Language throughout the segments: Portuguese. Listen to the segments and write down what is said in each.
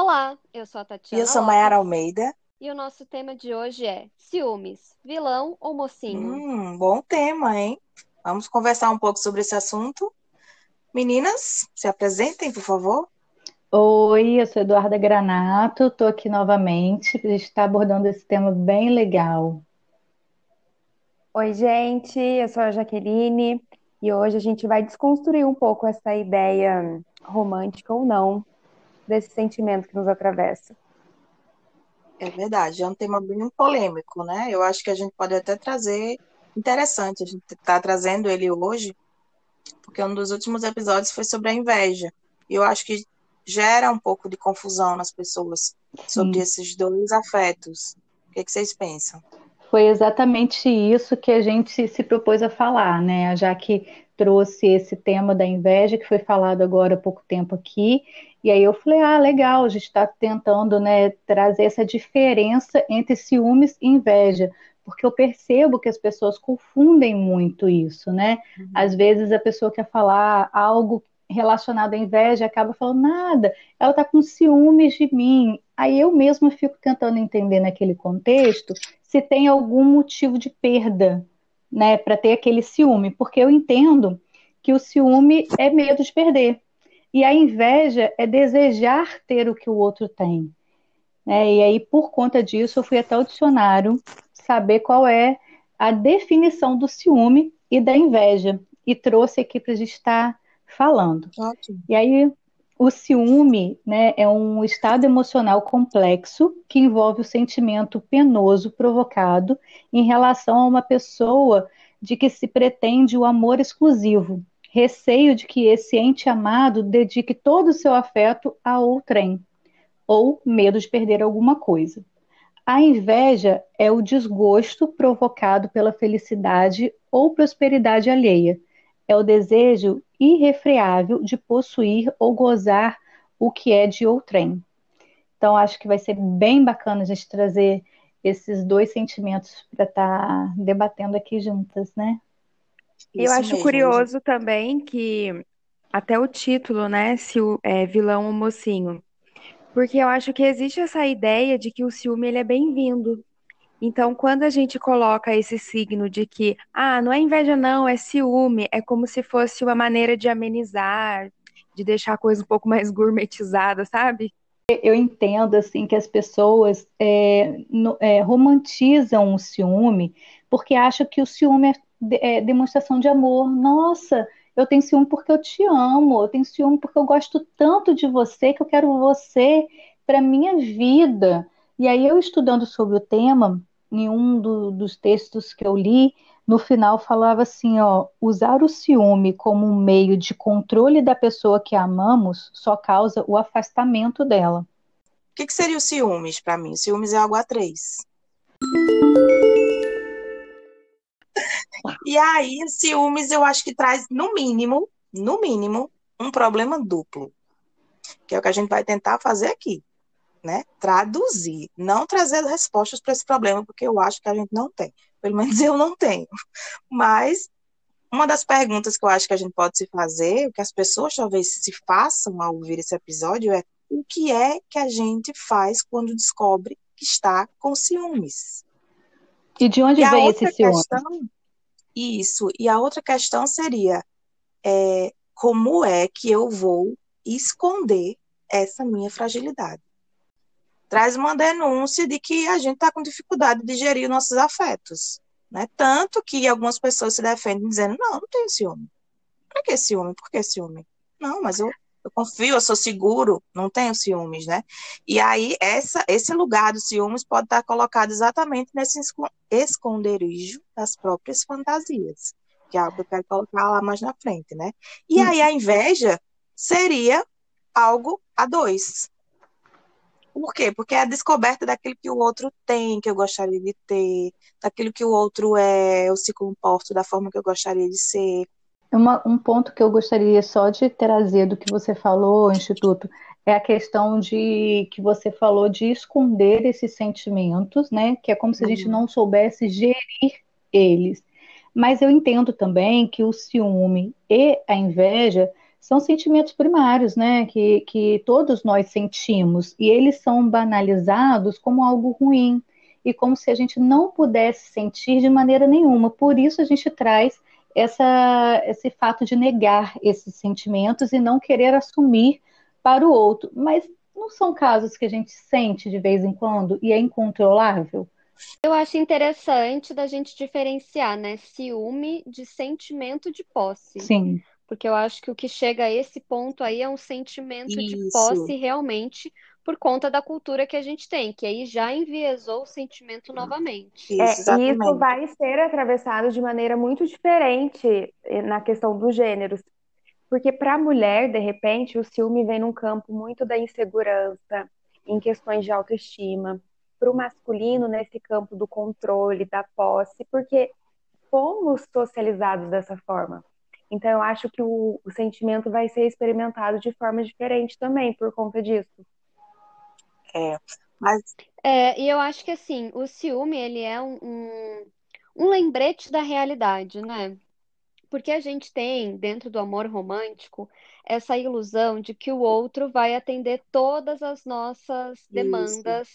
Olá, eu sou a E Tatiana eu sou Mayara Almeida. e o nosso tema de hoje é ciúmes, vilão ou mocinho? Hum, bom tema, hein? Vamos conversar um pouco sobre esse assunto. Meninas, se apresentem, por favor. Oi, eu sou Eduarda Granato, estou aqui novamente para a gente estar abordando esse tema bem legal. Oi, gente, eu sou a Jaqueline e hoje a gente vai desconstruir um pouco essa ideia romântica ou não desse sentimento que nos atravessa. É verdade, é um tema bem polêmico, né? Eu acho que a gente pode até trazer interessante. A gente está trazendo ele hoje, porque um dos últimos episódios foi sobre a inveja. E eu acho que gera um pouco de confusão nas pessoas sobre Sim. esses dois afetos. O que que vocês pensam? Foi exatamente isso que a gente se propôs a falar, né? Já que trouxe esse tema da inveja, que foi falado agora há pouco tempo aqui, e aí eu falei, ah, legal, a gente está tentando, né, trazer essa diferença entre ciúmes e inveja, porque eu percebo que as pessoas confundem muito isso, né? Às vezes a pessoa quer falar algo relacionado à inveja, acaba falando nada, ela está com ciúmes de mim. Aí eu mesma fico tentando entender naquele contexto se tem algum motivo de perda, né, para ter aquele ciúme, porque eu entendo que o ciúme é medo de perder. E a inveja é desejar ter o que o outro tem. né? E aí, por conta disso, eu fui até o dicionário saber qual é a definição do ciúme e da inveja. E trouxe aqui para a gente estar falando. Ótimo. E aí, o ciúme, né, é um estado emocional complexo que envolve o sentimento penoso provocado em relação a uma pessoa de que se pretende o amor exclusivo, receio de que esse ente amado dedique todo o seu afeto a outrem, ou medo de perder alguma coisa. A inveja é o desgosto provocado pela felicidade ou prosperidade alheia. É o desejo irrefreável de possuir ou gozar o que é de outrem. Então, acho que vai ser bem bacana a gente trazer esses dois sentimentos para estar debatendo aqui juntas, né? E eu Isso acho mesmo, curioso também que até o título, né, se o é vilão ou mocinho, porque eu acho que existe essa ideia de que o ciúme ele é bem-vindo. Então, quando a gente coloca esse signo de que, ah, não é inveja não, é ciúme, é como se fosse uma maneira de amenizar, de deixar a coisa um pouco mais gourmetizada, sabe? Eu entendo assim que as pessoas é, no- é, romantizam o ciúme porque acham que o ciúme é, é demonstração de amor. Nossa, eu tenho ciúme porque eu te amo, eu tenho ciúme porque eu gosto tanto de você que eu quero você para minha vida. E aí eu estudando sobre o tema, em um do- dos textos que eu li, no final falava assim, ó, usar o ciúme como um meio de controle da pessoa que amamos só causa o afastamento dela. O que que seria o ciúmes para mim? O ciúmes é algo a três. E aí, ciúmes eu acho que traz, no mínimo, no mínimo, um problema duplo, que é o que a gente vai tentar fazer aqui, né? Traduzir, não trazer respostas para esse problema, porque eu acho que a gente não tem. Pelo menos eu não tenho. Mas uma das perguntas que eu acho que a gente pode se fazer, que as pessoas talvez se façam ao ouvir esse episódio, é o que é que a gente faz quando descobre que está com ciúmes? E de onde E vem esse ciúme? questão, isso, e a outra questão seria, é, como é que eu vou esconder essa minha fragilidade? Traz uma denúncia de que a gente está com dificuldade de gerir nossos afetos, né? Tanto que algumas pessoas se defendem dizendo, não, não tenho ciúme. Pra que ciúme? Por que ciúme? Não, mas eu, eu confio, eu sou seguro, não tenho ciúmes, né? E aí, essa, esse lugar dos ciúmes pode estar colocado exatamente nesse esco- esconderijo das próprias fantasias, que é algo que eu quero colocar lá mais na frente, né? E aí, a inveja seria algo a dois. Por quê? Porque é a descoberta daquilo que o outro tem, que eu gostaria de ter, daquilo que o outro é, eu se comporto da forma que eu gostaria de ser. Uma- um ponto que eu gostaria só de trazer do que você falou, Instituto, é a questão de que você falou de esconder esses sentimentos, né? Que é como se a gente Uhum. não soubesse gerir eles. Mas eu entendo também que o ciúme e a inveja são sentimentos primários, né? Que, que todos nós sentimos, e eles são banalizados como algo ruim, e como se a gente não pudesse sentir de maneira nenhuma. Por isso a gente traz essa, esse fato de negar esses sentimentos e não querer assumir para o outro. Mas não são casos que a gente sente de vez em quando e é incontrolável? Eu acho interessante da gente diferenciar, né, ciúme de sentimento de posse. Sim. Porque eu acho que o que chega a esse ponto aí é um sentimento Isso. de posse realmente por conta da cultura que a gente tem, que aí já enviesou o sentimento novamente. Isso, É, e exatamente. isso vai ser atravessado de maneira muito diferente eh, na questão dos gêneros. Porque para a mulher, de repente, o ciúme vem num campo muito da insegurança, em questões de autoestima. Para o masculino, nesse campo do controle, da posse, porque fomos socializados dessa forma. Então, eu acho que o, o sentimento vai ser experimentado de forma diferente também, por conta disso. É, mas É, e eu acho que assim, o ciúme, ele é um, um, um lembrete da realidade, né? Porque a gente tem, dentro do amor romântico, essa ilusão de que o outro vai atender todas as nossas demandas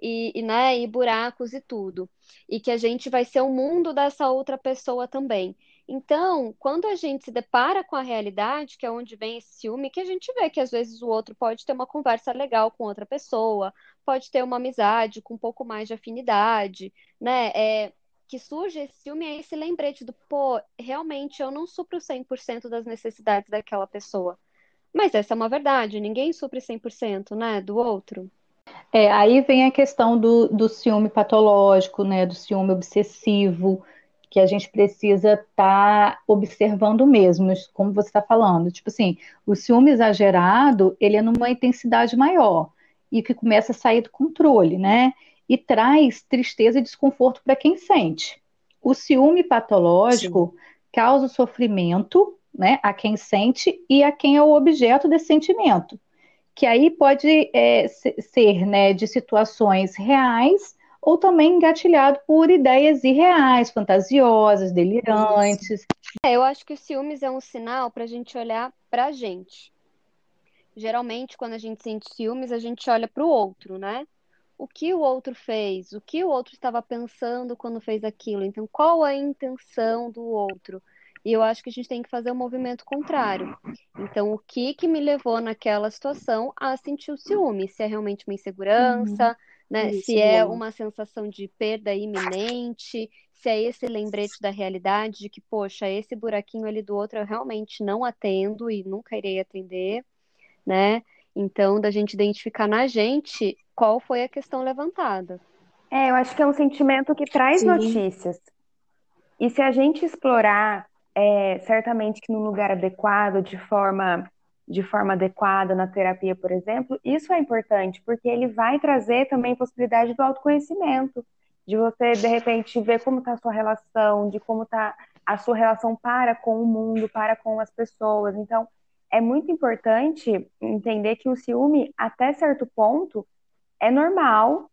e, e, né, e buracos e tudo. E que a gente vai ser o mundo dessa outra pessoa também. Então, quando a gente se depara com a realidade, que é onde vem esse ciúme, que a gente vê que às vezes o outro pode ter uma conversa legal com outra pessoa, pode ter uma amizade com um pouco mais de afinidade, né? É, que surge esse ciúme é esse lembrete do, pô, realmente eu não supro 100% das necessidades daquela pessoa. Mas essa é uma verdade, ninguém supre 100%, né, do outro. É, aí vem a questão do, do ciúme patológico, né, do ciúme obsessivo, que a gente precisa estar tá observando mesmo, como você está falando. Tipo assim, o ciúme exagerado, ele é numa intensidade maior e que começa a sair do controle, né? E traz tristeza e desconforto para quem sente. O ciúme patológico Sim. causa sofrimento, né, a quem sente e a quem é o objeto desse sentimento, que aí pode é, ser, né, de situações reais ou também engatilhado por ideias irreais, fantasiosas, delirantes. É, eu acho que o ciúmes é um sinal para a gente olhar para a gente. Geralmente, quando a gente sente ciúmes, a gente olha para o outro, né? O que o outro fez? O que o outro estava pensando quando fez aquilo? Então, qual a intenção do outro? E eu acho que a gente tem que fazer o um movimento contrário. Então, o que que me levou naquela situação a sentir o ciúme? Se é realmente uma insegurança, uhum. Né? Isso, se é uma sensação de perda iminente, se é esse lembrete da realidade de que, poxa, esse buraquinho ali do outro eu realmente não atendo e nunca irei atender, né? Então, da gente identificar na gente qual foi a questão levantada. É, eu acho que é um sentimento que traz Sim. notícias. E se a gente explorar é, certamente que no lugar adequado, de forma, de forma adequada na terapia, por exemplo, isso é importante, porque ele vai trazer também possibilidade do autoconhecimento, de você, de repente, ver como está a sua relação, de como está a sua relação para com o mundo, para com as pessoas. Então, é muito importante entender que o ciúme, até certo ponto, é normal,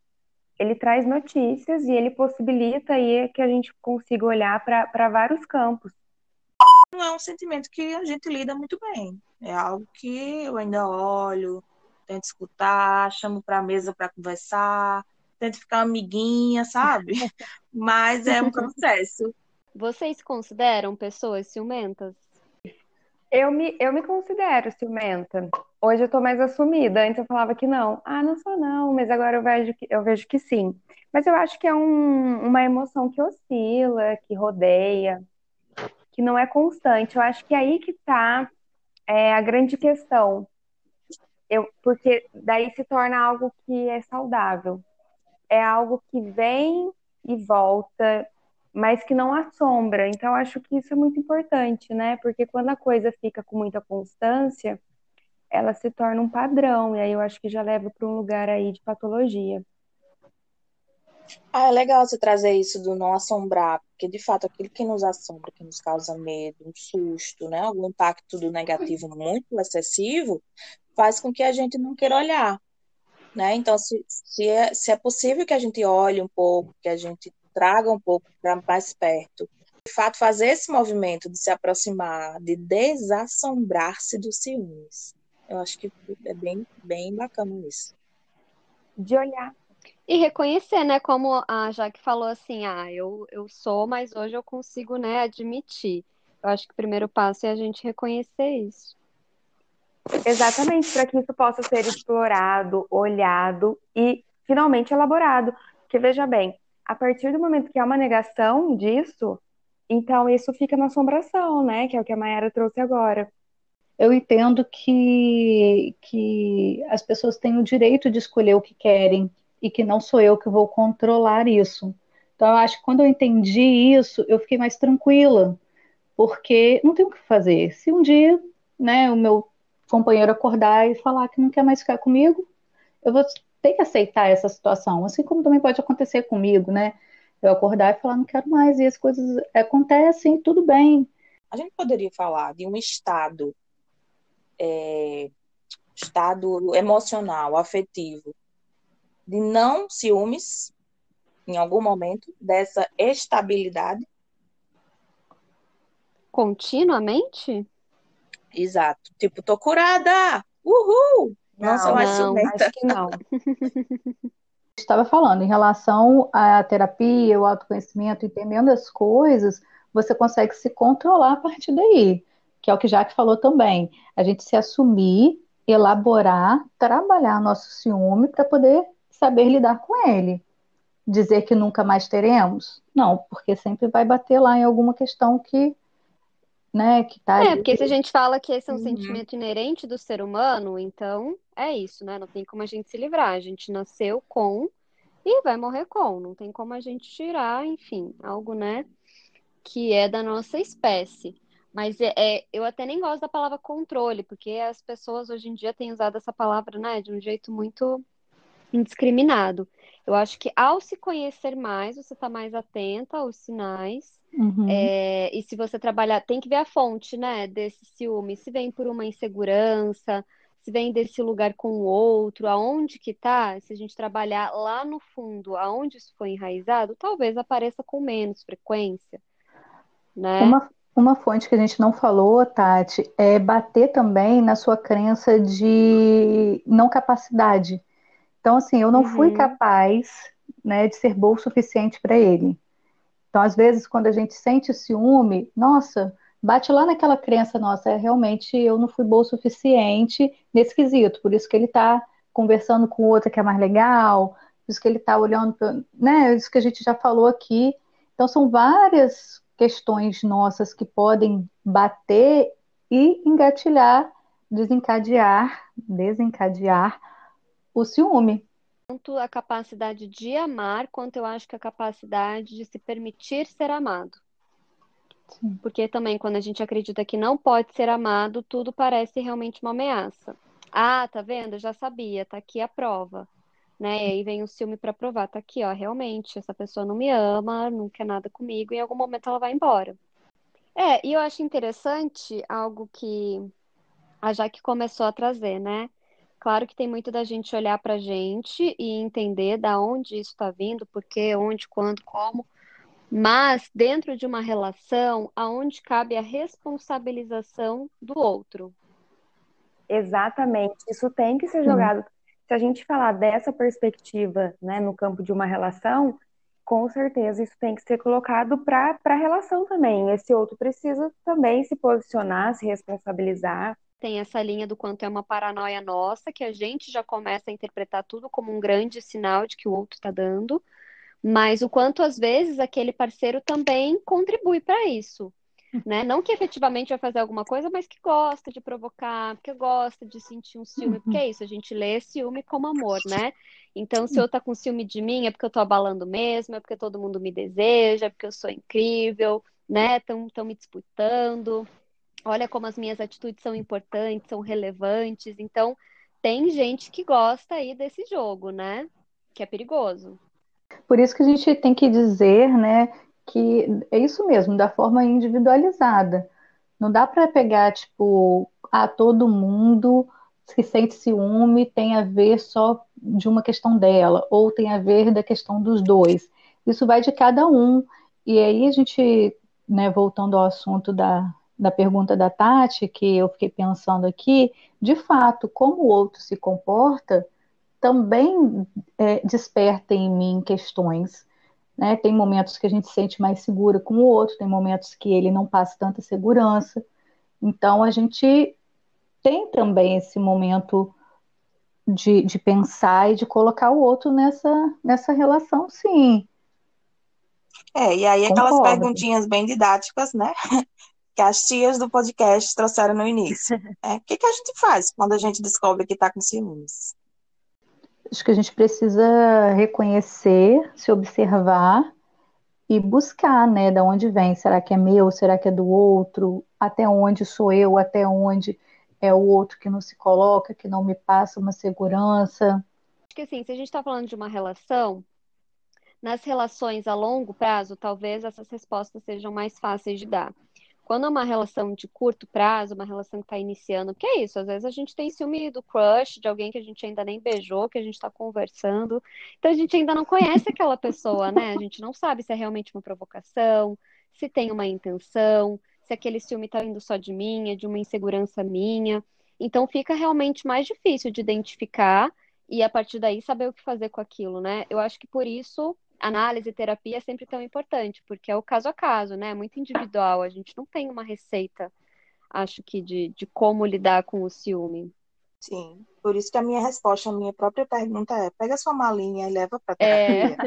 ele traz notícias e ele possibilita aí que a gente consiga olhar para vários campos não é um sentimento que a gente lida muito bem. É algo que eu ainda olho, tento escutar, chamo para a mesa para conversar, tento ficar amiguinha, sabe? Mas é um processo. Vocês se consideram pessoas ciumentas? Eu me, eu me considero ciumenta. Hoje eu tô mais assumida. Antes eu falava que não. Ah, não sou não, mas agora eu vejo que, eu vejo que sim. Mas eu acho que é um, uma emoção que oscila, que rodeia que não é constante. Eu acho que é aí que está é, a grande questão. Eu, porque daí se torna algo que é saudável. É algo que vem e volta, mas que não assombra. Então, acho que isso é muito importante, né? Porque quando a coisa fica com muita constância, ela se torna um padrão, e aí eu acho que já leva para um lugar aí de patologia. Ah, é legal você trazer isso do não assombrar, porque de fato aquilo que nos assombra, que nos causa medo, um susto, né, algum impacto do negativo muito excessivo, faz com que a gente não queira olhar, né? Então, se, se, é, se é possível que a gente olhe um pouco, que a gente traga um pouco para mais perto de fato, fazer esse movimento de se aproximar, de desassombrar-se dos ciúmes. Eu acho que é bem, bem bacana isso. De olhar. E reconhecer, né? Como a Jaque falou assim, ah, eu, eu sou, mas hoje eu consigo, né, admitir. Eu acho que o primeiro passo é a gente reconhecer isso. Exatamente, para que isso possa ser explorado, olhado e finalmente elaborado. Porque veja bem, a partir do momento que há uma negação disso, então isso fica na assombração, né? Que é o que a Mayara trouxe agora. Eu entendo que, que as pessoas têm o direito de escolher o que querem e que não sou eu que vou controlar isso. Então, eu acho que quando eu entendi isso, eu fiquei mais tranquila, porque não tem o que fazer. Se um dia, né, o meu companheiro acordar e falar que não quer mais ficar comigo, eu vou ter que aceitar essa situação, assim como também pode acontecer comigo, né? Eu acordar e falar não quero mais e as coisas acontecem, tudo bem. A gente poderia falar de um estado, é, estado emocional, afetivo, de não ciúmes, em algum momento, dessa estabilidade? Continuamente? Exato. Tipo, tô curada! Uhul! Não, não sou mais ciumenta. Acho que não. Estava falando, em relação à terapia, o autoconhecimento, entendendo as coisas, você consegue se controlar a partir daí. Que é o que Jaque falou também. A gente se assumir, elaborar, trabalhar nosso ciúme para poder saber lidar com ele. Dizer que nunca mais teremos? Não, porque sempre vai bater lá em alguma questão que né, que tá É, porque se a gente fala que esse é um uhum. sentimento inerente do ser humano, então é isso, né? Não tem como a gente se livrar. A gente nasceu com e vai morrer com. Não tem como a gente tirar, enfim, algo, né, que é da nossa espécie. Mas é, é, eu até nem gosto da palavra controle, porque as pessoas hoje em dia têm usado essa palavra, né, de um jeito muito indiscriminado. Eu acho que ao se conhecer mais, você está mais atenta aos sinais Uhum. É, e se você trabalhar, tem que ver a fonte, né, desse ciúme. Se vem por uma insegurança, se vem desse lugar com o outro, aonde que tá, se a gente trabalhar lá no fundo, aonde isso foi enraizado, talvez apareça com menos frequência, né? Uma, uma fonte que a gente não falou, Tati, é bater também na sua crença de não capacidade. Então, assim, eu não uhum. fui capaz, né, de ser boa o suficiente para ele. Então, às vezes, quando a gente sente ciúme, nossa, bate lá naquela crença, nossa, é, realmente eu não fui boa o suficiente nesse quesito, por isso que ele está conversando com outra que é mais legal, por isso que ele está olhando, né, isso que a gente já falou aqui. Então, são várias questões nossas que podem bater e engatilhar, desencadear, desencadear o ciúme tanto a capacidade de amar, quanto eu acho que a capacidade de se permitir ser amado. Sim. Porque também, quando a gente acredita que não pode ser amado, tudo parece realmente uma ameaça. Ah, tá vendo? já sabia, tá aqui a prova. Né? E aí vem o ciúme para provar, tá aqui, ó, realmente, essa pessoa não me ama, não quer nada comigo, e em algum momento ela vai embora. É, e eu acho interessante algo que a Jaque começou a trazer, né? Claro que tem muito da gente olhar para a gente e entender da onde isso está vindo, por quê, onde, quando, como. Mas dentro de uma relação, aonde cabe a responsabilização do outro. Exatamente. Isso tem que ser jogado. Se a gente falar dessa perspectiva, né, no campo de uma relação, com certeza isso tem que ser colocado para a relação também. Esse outro precisa também se posicionar, se responsabilizar tem essa linha do quanto é uma paranoia nossa, que a gente já começa a interpretar tudo como um grande sinal de que o outro está dando, mas o quanto às vezes aquele parceiro também contribui para isso. Né? Não que efetivamente vai fazer alguma coisa, mas que gosta de provocar, que gosta de sentir um ciúme, porque é isso, a gente lê ciúme como amor, né? Então, se eu tá com ciúme de mim, é porque eu tô abalando mesmo, é porque todo mundo me deseja, é porque eu sou incrível, né? Estão me disputando olha como as minhas atitudes são importantes, são relevantes. Então, tem gente que gosta aí desse jogo, né? Que é perigoso. Por isso que a gente tem que dizer, né, que é isso mesmo, da forma individualizada. Não dá para pegar, tipo, a todo mundo que sente ciúme tem a ver só de uma questão dela, ou tem a ver da questão dos dois. Isso vai de cada um. E aí a gente né, voltando ao assunto da, da pergunta da Tati, que eu fiquei pensando aqui, de fato, como o outro se comporta também é, desperta em mim questões. Né? Tem momentos que a gente se sente mais segura com o outro, tem momentos que ele não passa tanta segurança. Então, a gente tem também esse momento de, de pensar e de colocar o outro nessa, nessa relação, sim. É, e aí aquelas Concordo. perguntinhas bem didáticas, né? que as tias do podcast trouxeram no início. É, o que, que a gente faz quando a gente descobre que está com ciúmes? Acho que a gente precisa reconhecer, se observar e buscar, né, da onde vem. Será que é meu? Será que é do outro? Até onde sou eu? Até onde é o outro que não se coloca, que não me passa uma segurança? Acho que assim, se a gente está falando de uma relação, nas relações a longo prazo, talvez essas respostas sejam mais fáceis de dar. Quando é uma relação de curto prazo, uma relação que está iniciando, que é isso, às vezes a gente tem ciúme do crush, de alguém que a gente ainda nem beijou, que a gente está conversando. Então a gente ainda não conhece aquela pessoa, né? A gente não sabe se é realmente uma provocação, se tem uma intenção, se aquele ciúme está vindo só de mim, é de uma insegurança minha. Então fica realmente mais difícil de identificar e a partir daí saber o que fazer com aquilo, né? Eu acho que por isso análise e terapia é sempre tão importante, porque é o caso a caso, né? É muito individual. A gente não tem uma receita, acho que, de, de como lidar com o ciúme. Sim, por isso que a minha resposta, a minha própria pergunta é: pega sua malinha e leva para terapia.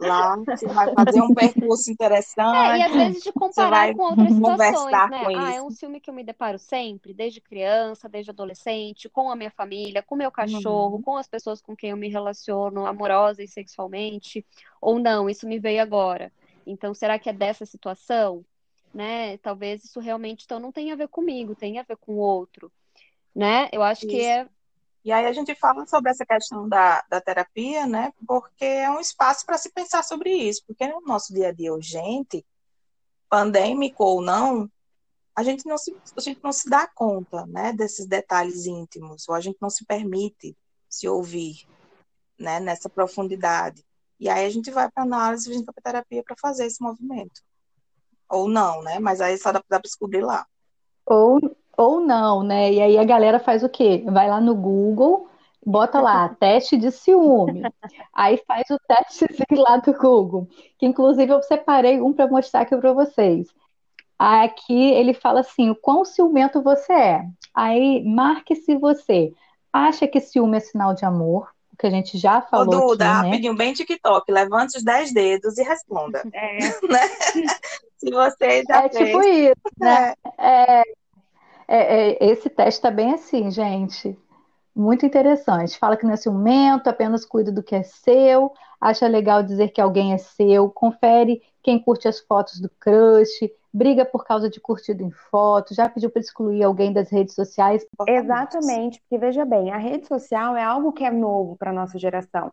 É. Lá você vai fazer um percurso interessante. É, e às vezes de comparar com outras situações, né? ah, é um filme que eu me deparo sempre, desde criança, desde adolescente, com a minha família, com meu cachorro, uhum. com as pessoas com quem eu me relaciono amorosa e sexualmente, ou não, isso me veio agora. Então, será que é dessa situação? Né? Talvez isso realmente então não tenha a ver comigo, tenha a ver com o outro né? Eu acho Isso. que é. E aí a gente fala sobre essa questão da, da terapia, né? Porque é um espaço para se pensar sobre isso. Porque no nosso dia a dia urgente, pandêmico ou não, a gente não se, a gente não se dá conta, né? Desses detalhes íntimos, ou a gente não se permite se ouvir, né? Nessa profundidade. E aí a gente vai para análise, a gente vai para terapia para fazer esse movimento. Ou não, né? Mas aí só dá para descobrir lá. Ou ou não, né? E aí a galera faz o quê? Vai lá no Google, bota lá, teste de ciúme. Aí faz o teste lá do Google, que inclusive eu separei um para mostrar aqui para vocês. Aqui ele fala assim: o quão ciumento você é. Aí marque se você acha que ciúme é sinal de amor, que a gente já falou. Ô, Duda, aqui, né? rapidinho, bem TikTok, levante os 10 dedos e responda. É. né? Se você já é fez. tipo isso, né? É. É, é, é, esse teste está bem assim, gente. Muito interessante. Fala que não é ciumento, apenas cuida do que é seu, acha legal dizer que alguém é seu, confere quem curte as fotos do crush, briga por causa de curtido em foto, já pediu para excluir alguém das redes sociais. Exatamente, porque veja bem, a rede social é algo que é novo para a nossa geração.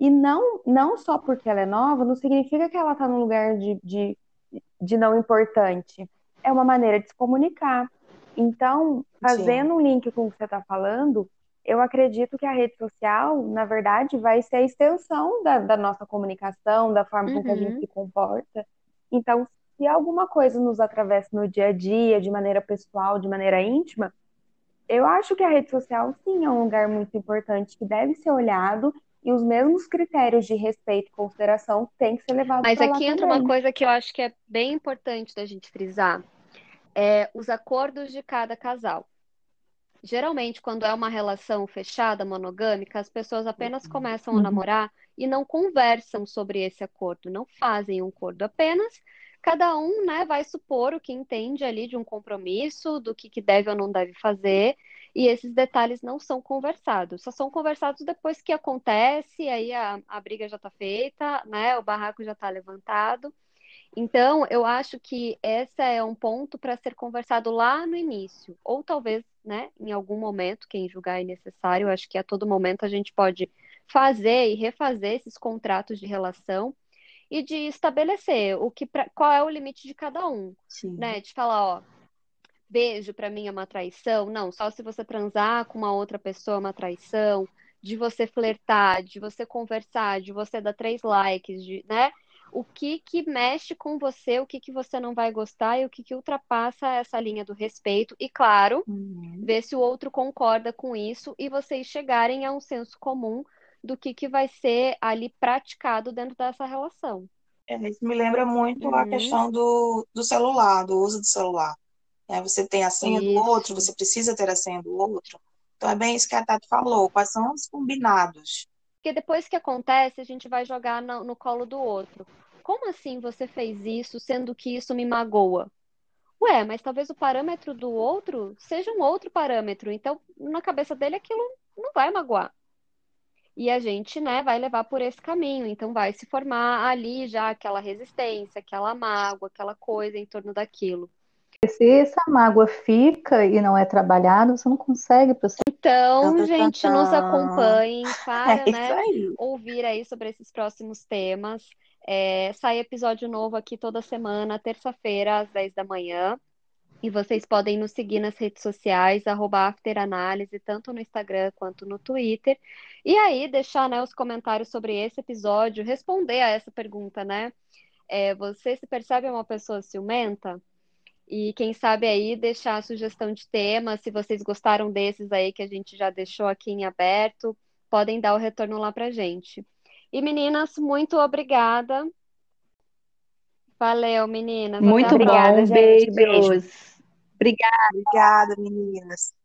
E não, não só porque ela é nova, não significa que ela está num lugar de, de, de não importante. É uma maneira de se comunicar. Então, fazendo Sim. um link com o que você está falando, eu acredito que a rede social, na verdade, vai ser a extensão da, da nossa comunicação, da forma uhum. com que a gente uhum. se comporta. Então, se alguma coisa nos atravessa no dia a dia, de maneira pessoal, de maneira íntima, eu acho que a rede social, sim, é um lugar muito importante que deve ser olhado e os mesmos critérios de respeito e consideração têm que ser levados Mas aqui entra também. uma coisa que eu acho que é bem importante da gente frisar é, os acordos de cada casal. Geralmente, quando é uma relação fechada, monogâmica, as pessoas apenas uhum. começam a uhum. namorar e não conversam sobre esse acordo, não fazem um acordo apenas. Cada um né, vai supor o que entende ali de um compromisso, do que, que deve ou não deve fazer, e esses detalhes não são conversados, só são conversados depois que acontece, aí a, a briga já está feita, né, o barraco já está levantado. Então, eu acho que esse é um ponto para ser conversado lá no início, ou talvez, né, em algum momento, quem julgar é necessário, eu acho que a todo momento a gente pode fazer e refazer esses contratos de relação e de estabelecer o que pra, qual é o limite de cada um, Sim. né? De falar, ó, beijo para mim é uma traição, não, só se você transar com uma outra pessoa é uma traição, de você flertar, de você conversar, de você dar três likes, de, né? O que que mexe com você, o que que você não vai gostar e o que que ultrapassa essa linha do respeito. E claro, Uhum. ver se o outro concorda com isso e vocês chegarem a um senso comum do que que vai ser ali praticado dentro dessa relação. É, isso me lembra muito a Uhum. questão do, do celular, do uso do celular. né? Você tem a senha do outro, Isso. você precisa ter a senha do outro. Então é bem isso que a Tati falou. Quais são os combinados? Porque depois que acontece, a gente vai jogar no, no colo do outro. Como assim você fez isso, sendo que isso me magoa? Ué, mas talvez o parâmetro do outro seja um outro parâmetro. Então, na cabeça dele, aquilo não vai magoar. E a gente, né, vai levar por esse caminho. Então, vai se formar ali já aquela resistência, aquela mágoa, aquela coisa em torno daquilo. Se essa mágoa fica e não é trabalhada, você não consegue prosseguir. Então, Tan, tan, gente, tan, nos acompanhem É para, isso né, aí. ouvir aí sobre esses próximos temas. É, sai episódio novo aqui toda semana, terça-feira, às 10 da manhã. E vocês podem nos seguir nas redes sociais, arroba afteranálise, tanto no Instagram quanto no Twitter. E aí, deixar, né, os comentários sobre esse episódio, responder a essa pergunta, né? É, você se percebe uma pessoa ciumenta? E quem sabe aí deixar a sugestão de tema, se vocês gostaram desses aí que a gente já deixou aqui em aberto, podem dar o retorno lá pra gente. E meninas, muito obrigada. Valeu, meninas. Muito. Obrigada, bom, gente. Beijo. beijos. Obrigada. Obrigada, meninas.